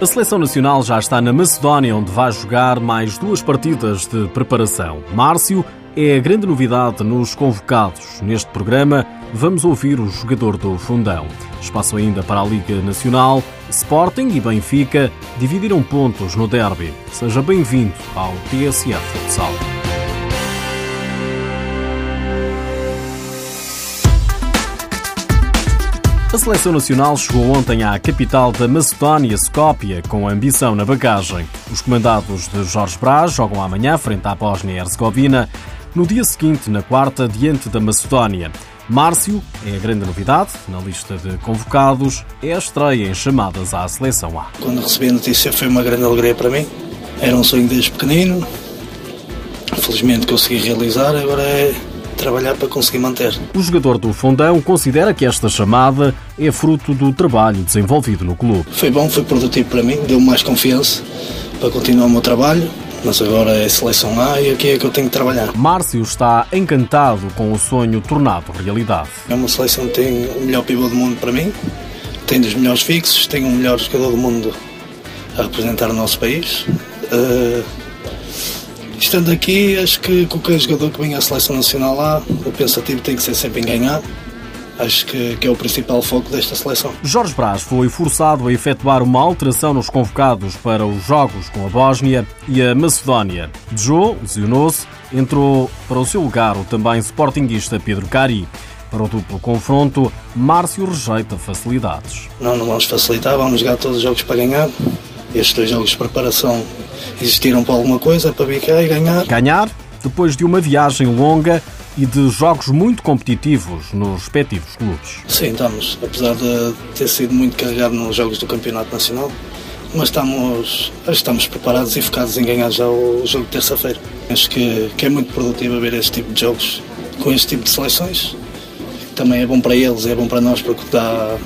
A seleção nacional já está na Macedónia, onde vai jogar mais duas partidas de preparação. Márcio é a grande novidade nos convocados. Neste programa, vamos ouvir o jogador do Fundão. Espaço ainda para a Liga Nacional. Sporting e Benfica dividiram pontos no derby. Seja bem-vindo ao TSF Futsal. A seleção nacional chegou ontem à capital da Macedónia, Skopje, com ambição na bagagem. Os comandados de Jorge Brás jogam amanhã frente à Bósnia e Herzegovina, no dia seguinte, na quarta, diante da Macedónia. Márcio é a grande novidade na lista de convocados, é a estreia em chamadas à seleção A. Quando recebi a notícia foi uma grande alegria para mim. Era um sonho desde pequenino, felizmente consegui realizar, agora é trabalhar para conseguir manter. O jogador do Fundão considera que esta chamada é fruto do trabalho desenvolvido no clube. Foi bom, foi produtivo para mim, deu-me mais confiança para continuar o meu trabalho. Mas agora é seleção A e aqui é que eu tenho que trabalhar. Márcio está encantado com o sonho tornado realidade. É uma seleção que tem o melhor pivô do mundo para mim, tem dos melhores fixos, tem o melhor jogador do mundo a representar o nosso país. Uh, Estando aqui, acho que qualquer jogador que venha à seleção nacional lá, o pensativo tem que ser sempre em ganhar. Acho que, que, é o principal foco desta seleção. Jorge Brás foi forçado a efetuar uma alteração nos convocados para os jogos com a Bósnia e a Macedónia. Joe lesionou-se, entrou para o seu lugar o também sportinguista Pedro Cari. Para o duplo confronto, Márcio rejeita facilidades. Não, não vamos facilitar, vamos jogar todos os jogos para ganhar. Estes dois jogos de preparação existiram para alguma coisa, para vir cá e ganhar. Ganhar depois de uma viagem longa e de jogos muito competitivos nos respectivos clubes. Sim, estamos, apesar de ter sido muito carregado nos jogos do Campeonato Nacional, mas estamos, estamos preparados e focados em ganhar já o jogo de terça-feira. Acho que, que é muito produtivo ver este tipo de jogos com este tipo de seleções. Também é bom para eles, é bom para nós porque dá,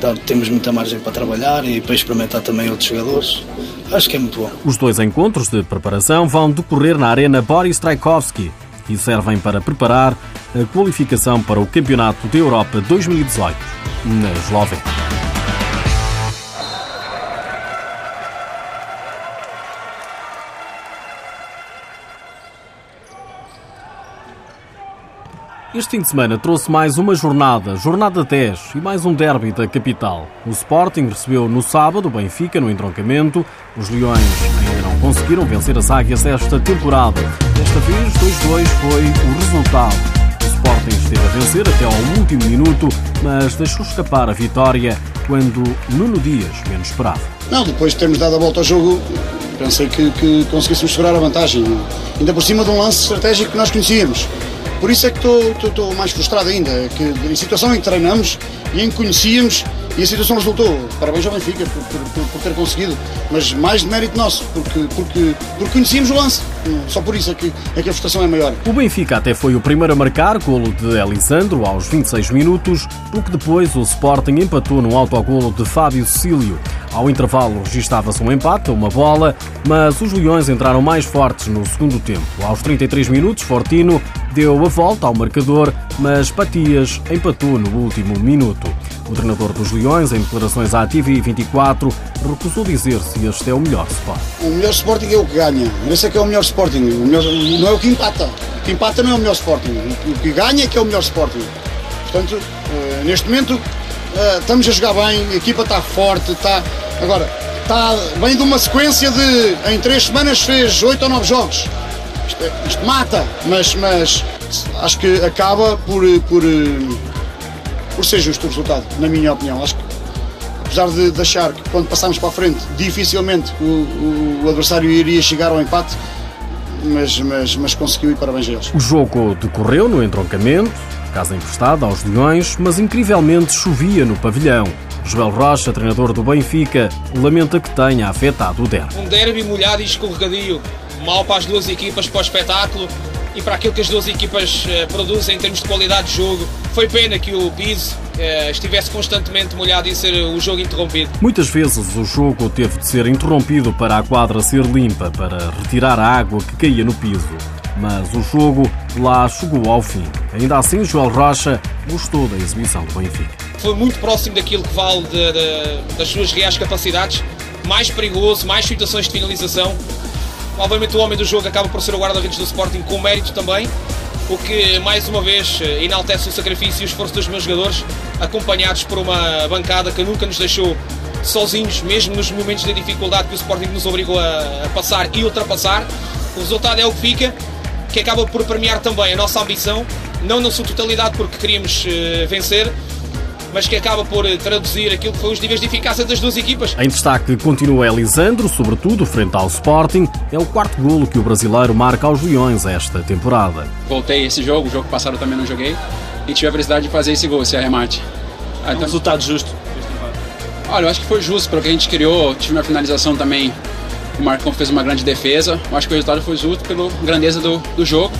dá, temos muita margem para trabalhar e para experimentar também outros jogadores. Acho que é muito bom. Os dois encontros de preparação vão decorrer na Arena Boris Trajkovski e servem para preparar a qualificação para o Campeonato da Europa 2018 na Eslovénia. Este fim de semana trouxe mais uma jornada, jornada 10 e mais um derby da capital. O Sporting recebeu no sábado o Benfica no entroncamento. Os Leões ainda não conseguiram vencer as Águias esta temporada. Desta vez, 2-2 foi o resultado. O Sporting esteve a vencer até ao último minuto, mas deixou escapar a vitória quando Nuno Dias menos esperava. Não, depois de termos dado a volta ao jogo, pensei que, que conseguíssemos segurar a vantagem. Ainda por cima de um lance estratégico que nós conhecíamos. Por isso é que estou mais frustrado ainda, que em situação em que treinamos e em que conhecíamos e a situação resultou. Parabéns ao Benfica por, por, por, ter conseguido, mas mais de mérito nosso, porque, porque, porque conhecíamos o lance. Só por isso é que, é que a frustração é maior. O Benfica até foi o primeiro a marcar, golo de Elisandro aos 26 minutos, o que depois o Sporting empatou no autogolo de Fábio Cecílio. Ao intervalo registava-se um empate, uma bola, mas os Leões entraram mais fortes no segundo tempo. Aos 33 minutos, Fortino deu a volta ao marcador, mas Patias empatou no último minuto. O treinador dos Leões, em declarações à TV 24, recusou dizer se este é o melhor Sporting. O melhor Sporting é o que ganha. Esse é que é o melhor Sporting. O melhor, não é o que empata. O que empata não é o melhor Sporting. O que ganha é que é o melhor Sporting. Portanto, eh, neste momento, eh, estamos a jogar bem, a equipa está forte, está. Agora, está, vem de uma sequência de. Em três semanas fez oito ou nove jogos. Isto, é, isto mata, mas, mas acho que acaba por, por por ser justo o resultado, na minha opinião. Acho que, apesar de, de achar que quando passarmos para a frente, dificilmente o, o adversário iria chegar ao empate, mas, mas, mas conseguiu e parabéns a eles. O jogo decorreu no entroncamento, casa emprestada aos Leões, mas incrivelmente chovia no pavilhão. Joel Rocha, treinador do Benfica, lamenta que tenha afetado o derby. Um derby molhado e escorregadio, mal para as duas equipas, para o espetáculo e para aquilo que as duas equipas eh, produzem em termos de qualidade de jogo. Foi pena que o piso eh, estivesse constantemente molhado e ser o jogo interrompido. Muitas vezes o jogo teve de ser interrompido para a quadra ser limpa, para retirar a água que caía no piso. Mas o jogo lá chegou ao fim. Ainda assim, Joel Rocha gostou da exibição do Benfica. Foi muito próximo daquilo que vale de, de, das suas reais capacidades mais perigoso, mais situações de finalização. Obviamente o homem do jogo acaba por ser o guarda-redes do Sporting com mérito também, o que mais uma vez enaltece o sacrifício e o esforço dos meus jogadores, acompanhados por uma bancada que nunca nos deixou sozinhos, mesmo nos momentos de dificuldade que o Sporting nos obrigou a, passar e ultrapassar. O resultado é o que fica, que acaba por premiar também a nossa ambição, não na sua totalidade porque queríamos uh, vencer, mas que acaba por eh, traduzir aquilo que foi os níveis de eficácia das duas equipas. Em destaque continua Elisandro, sobretudo frente ao Sporting. É o quarto golo que o brasileiro marca aos Leões esta temporada. Voltei esse jogo, o jogo passado também não joguei, e tive a felicidade de fazer esse gol, esse arremate. É um resultado justo. Olha, eu acho que foi justo pelo que a gente criou. Tive uma finalização também. O Marcão fez uma grande defesa. Eu acho que o resultado foi justo pela grandeza do, do jogo.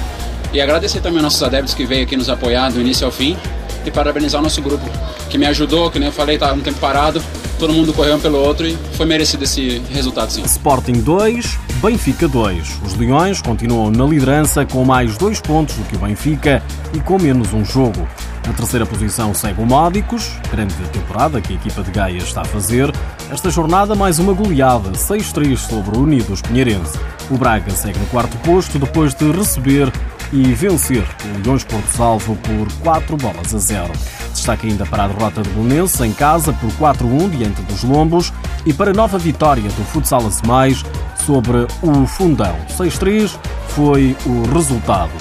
E agradecer também aos nossos adeptos que veio aqui nos apoiar do início ao fim. E parabenizar o nosso grupo, que me ajudou, que nem eu falei, estava um tempo parado. Todo mundo correu um pelo outro e foi merecido esse resultado, sim. Sporting 2, Benfica 2. Os Leões continuam na liderança com mais dois pontos do que o Benfica e com menos um jogo. Na terceira posição segue o Módicos, grande temporada que a equipa de Gaia está a fazer. Esta jornada mais uma goleada, 6-3 sobre o Unidos Pinheirense. O Braga segue no quarto posto depois de receber e vencer o Leões Porto Salvo por 4 bolas a 0. Destaque ainda para a derrota de Bolonense em casa por 4-1 diante dos Lombos e para a nova vitória do Futsal Mais sobre o Fundão. 6-3 foi o resultado.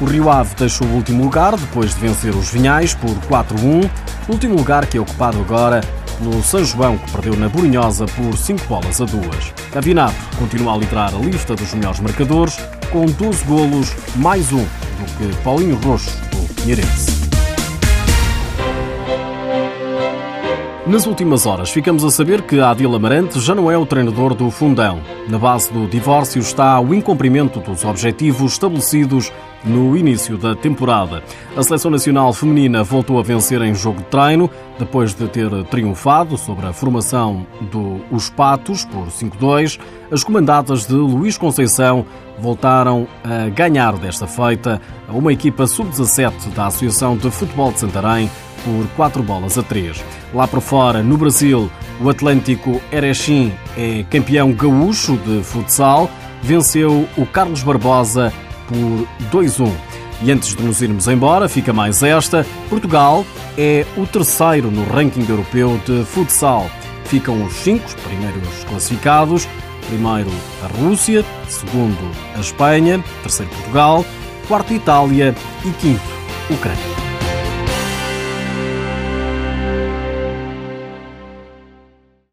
O Rio Ave deixou o último lugar depois de vencer os Vinhais por 4-1, último lugar que é ocupado agora no São João, que perdeu na Borinhosa por 5 bolas a 2. A Vinato continua a liderar a lista dos melhores marcadores, com 12 golos, mais um do que Paulinho Roxo, do Pinheirense. Nas últimas horas, ficamos a saber que Adil Amarante já não é o treinador do Fundão. Na base do divórcio está o incumprimento dos objetivos estabelecidos no início da temporada. A seleção nacional feminina voltou a vencer em jogo de treino, depois de ter triunfado sobre a formação dos Patos por 5-2. As comandadas de Luís Conceição voltaram a ganhar desta feita a uma equipa sub-17 da Associação de Futebol de Santarém por 4 bolas a 3. Lá por fora, no Brasil, o Atlântico Erechim é campeão gaúcho de futsal, venceu o Carlos Barbosa por 2-1. E antes de nos irmos embora, fica mais esta: Portugal é o terceiro no ranking europeu de futsal. Ficam os cinco primeiros classificados. Primeiro a Rússia, segundo a Espanha, terceiro Portugal, quarto Itália e quinto Ucrânia.